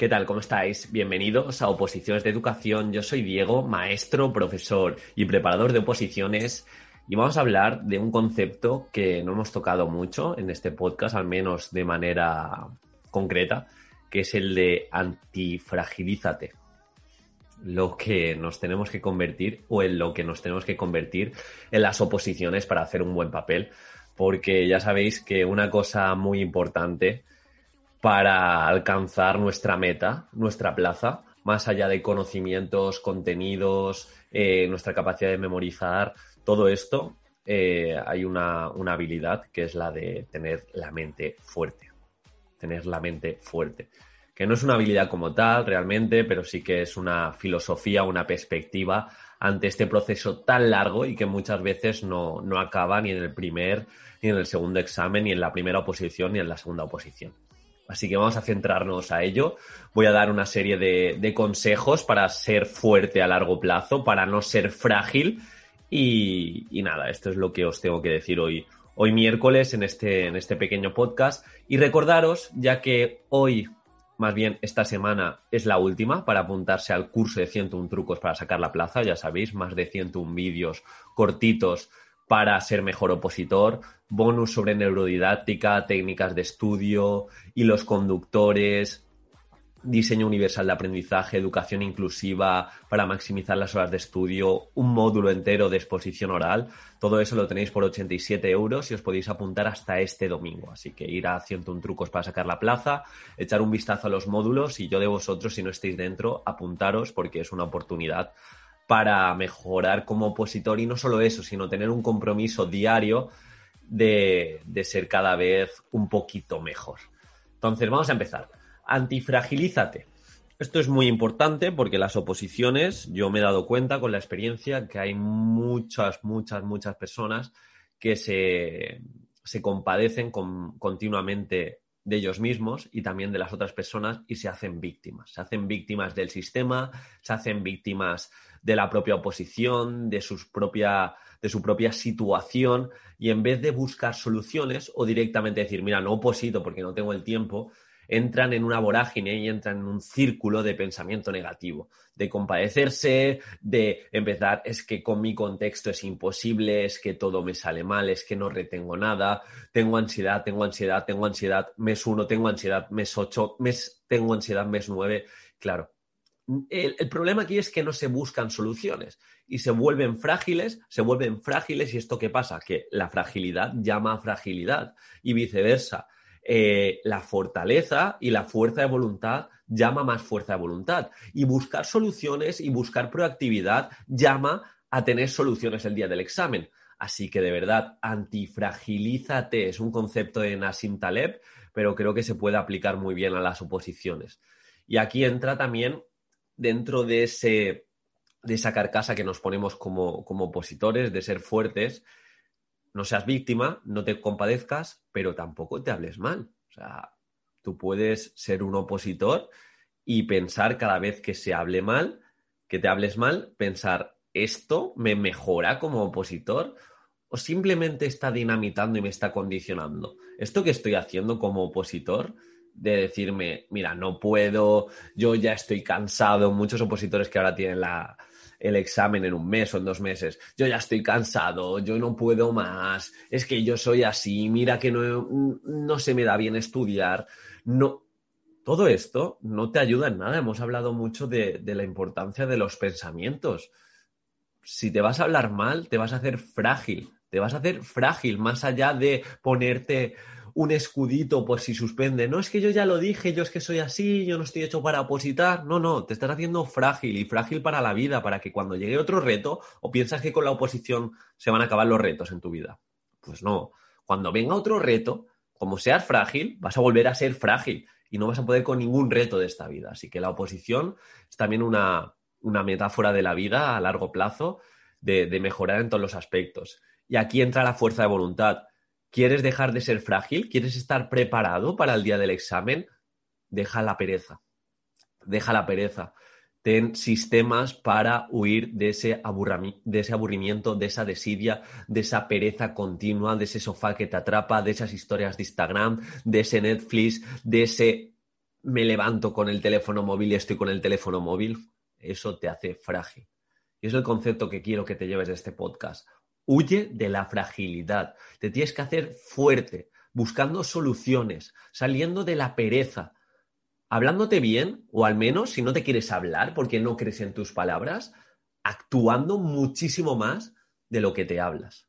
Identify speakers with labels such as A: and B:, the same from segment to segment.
A: ¿Qué tal? ¿Cómo estáis? Bienvenidos a Oposiciones de Educación. Yo soy Diego, maestro, profesor y preparador de oposiciones. Y vamos a hablar de un concepto que no hemos tocado mucho en este podcast, al menos de manera concreta, que es el de antifragilízate. Lo que nos tenemos que convertir o en lo que nos tenemos que convertir en las oposiciones para hacer un buen papel. Porque ya sabéis que una cosa muy importante para alcanzar nuestra meta, nuestra plaza, más allá de conocimientos, contenidos, eh, nuestra capacidad de memorizar, todo esto, eh, hay una, una habilidad que es la de tener la mente fuerte. Tener la mente fuerte. Que no es una habilidad como tal realmente, pero sí que es una filosofía, una perspectiva ante este proceso tan largo y que muchas veces no, no acaba ni en el primer, ni en el segundo examen, ni en la primera oposición, ni en la segunda oposición. Así que vamos a centrarnos a ello. Voy a dar una serie de, consejos para ser fuerte a largo plazo, para no ser frágil. Y, y, nada, esto es lo que os tengo que decir hoy, hoy miércoles en este, en este pequeño podcast. Y recordaros, ya que hoy, más bien esta semana, es la última para apuntarse al curso de 101 trucos para sacar la plaza, ya sabéis, más de 101 vídeos cortitos para ser mejor opositor, bonus sobre neurodidáctica, técnicas de estudio, hilos conductores, diseño universal de aprendizaje, educación inclusiva para maximizar las horas de estudio, un módulo entero de exposición oral. Todo eso lo tenéis por 87 euros y os podéis apuntar hasta este domingo. Así que ir a 101 trucos para sacar la plaza, echar un vistazo a los módulos y yo de vosotros, si no estáis dentro, apuntaros porque es una oportunidad para mejorar como opositor y no solo eso, sino tener un compromiso diario de, de, ser cada vez un poquito mejor. Entonces, vamos a empezar. Antifragilízate. Esto es muy importante porque las oposiciones, yo me he dado cuenta con la experiencia que hay muchas, muchas, muchas personas que se, se compadecen con, continuamente de ellos mismos y también de las otras personas y se hacen víctimas. Se hacen víctimas del sistema, se hacen víctimas de la propia oposición, de, sus propia, de su propia situación y en vez de buscar soluciones o directamente decir, mira, no oposito porque no tengo el tiempo, entran en una vorágine y entran en un círculo de pensamiento negativo, de compadecerse, de empezar, es que con mi contexto es imposible, es que todo me sale mal, es que no retengo nada, tengo ansiedad, tengo ansiedad, tengo ansiedad, mes uno, tengo ansiedad, mes ocho, mes, tengo ansiedad, mes nueve. Claro, el, el, problema aquí es que no se buscan soluciones y se vuelven frágiles, se vuelven frágiles y esto qué pasa? Que la fragilidad llama a fragilidad y viceversa. Eh, la fortaleza y la fuerza de voluntad llama más fuerza de voluntad y buscar soluciones y buscar proactividad llama a tener soluciones el día del examen. Así que de verdad, antifragilízate es un concepto de Nassim Taleb, pero creo que se puede aplicar muy bien a las oposiciones. Y aquí entra también dentro de, ese, de esa carcasa que nos ponemos como, como opositores, de ser fuertes, no seas víctima, no te compadezcas, pero tampoco te hables mal. O sea, tú puedes ser un opositor y pensar cada vez que se hable mal, que te hables mal, pensar, ¿esto me mejora como opositor? ¿O simplemente está dinamitando y me está condicionando? ¿Esto que estoy haciendo como opositor? de decirme, mira, no puedo, yo ya estoy cansado, muchos opositores que ahora tienen la, el examen en un mes o en dos meses, yo ya estoy cansado, yo no puedo más, es que yo soy así, mira que no, no se me da bien estudiar, no. Todo esto no te ayuda en nada. Hemos hablado mucho de, de la importancia de los pensamientos. Si te vas a hablar mal, te vas a hacer frágil, te vas a hacer frágil, más allá de ponerte un escudito por si suspende. No es que yo ya lo dije, yo es que soy así, yo no estoy hecho para opositar. No, no, te estás haciendo frágil y frágil para la vida, para que cuando llegue otro reto, o piensas que con la oposición se van a acabar los retos en tu vida. Pues no, cuando venga otro reto, como seas frágil, vas a volver a ser frágil y no vas a poder con ningún reto de esta vida. Así que la oposición es también una, metáfora de la vida a largo plazo de, de mejorar en todos los aspectos. Y aquí entra la fuerza de voluntad. ¿Quieres dejar de ser frágil? ¿Quieres estar preparado para el día del examen? Deja la pereza. Deja la pereza. Ten sistemas para huir de ese, de ese aburrimiento, de esa desidia, de esa pereza continua, de ese sofá que te atrapa, de esas historias de Instagram, de ese Netflix, de ese me levanto con el teléfono móvil y estoy con el teléfono móvil. Eso te hace frágil. Y es el concepto que quiero que te lleves de este podcast. Huye de la fragilidad. Te tienes que hacer fuerte, buscando soluciones, saliendo de la pereza, hablándote bien, o al menos si no te quieres hablar porque no crees en tus palabras, actuando muchísimo más de lo que te hablas.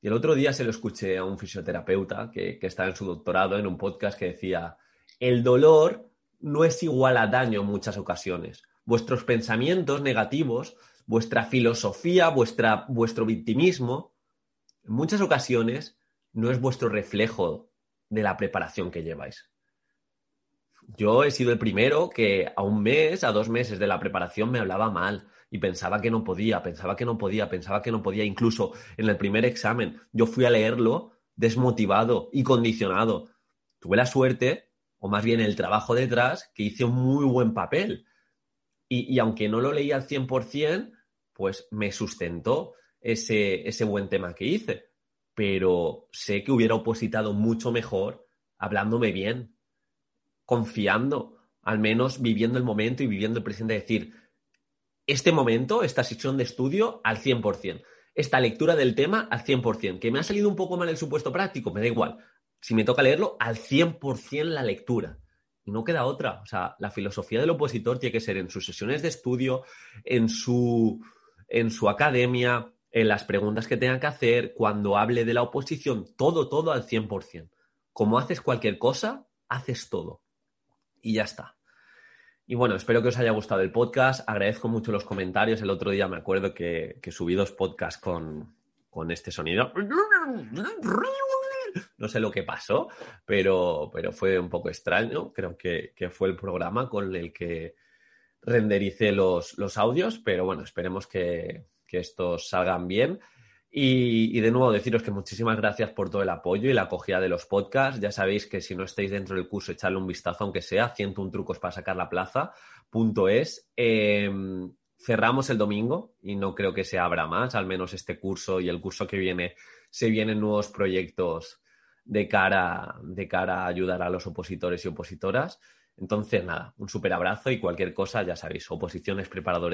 A: Y el otro día se lo escuché a un fisioterapeuta que, que está en su doctorado en un podcast que decía, el dolor no es igual a daño en muchas ocasiones. Vuestros pensamientos negativos, vuestra filosofía, vuestra, vuestro victimismo, en muchas ocasiones no es vuestro reflejo de la preparación que lleváis yo he sido el primero que a un mes, a dos meses de la preparación me hablaba mal y pensaba que no podía, pensaba que no podía, pensaba que no podía. Incluso en el primer examen yo fui a leerlo desmotivado y condicionado. Tuve la suerte, o más bien el trabajo detrás, que hice un muy buen papel. Y, aunque no lo leí al 100%, pues me sustentó ese, ese buen tema que hice. Pero sé que hubiera opositado mucho mejor hablándome bien, confiando, al menos viviendo el momento y viviendo el presente, decir, este momento, esta sesión de estudio al 100%, esta lectura del tema al 100%, que me ha salido un poco mal el supuesto práctico, me da igual, si me toca leerlo, al 100% la lectura. Y no queda otra. O sea, la filosofía del opositor tiene que ser en sus sesiones de estudio, en su, en su academia, en las preguntas que tenga que hacer, cuando hable de la oposición, todo, todo al 100%. Como haces cualquier cosa, haces todo y ya está. Y bueno, espero que os haya gustado el podcast. Agradezco mucho los comentarios. El otro día me acuerdo que, subí dos podcasts con, este sonido. No sé lo que pasó, pero, pero fue un poco extraño. Creo que, fue el programa con el que rendericé los, los audios, pero bueno, esperemos que, que estos salgan bien. Y, de nuevo deciros que muchísimas gracias por todo el apoyo y la acogida de los podcasts. Ya sabéis que si no estáis dentro del curso, echarle un vistazo, aunque sea 101 trucos para sacar la plaza. Punto es. Em, cerramos el domingo y no creo que se abra más, al menos este curso y el curso que viene, se vienen nuevos proyectos de cara, de cara a ayudar a los opositores y opositoras. Entonces, nada, un súper abrazo y cualquier cosa, ya sabéis, oposiciones preparador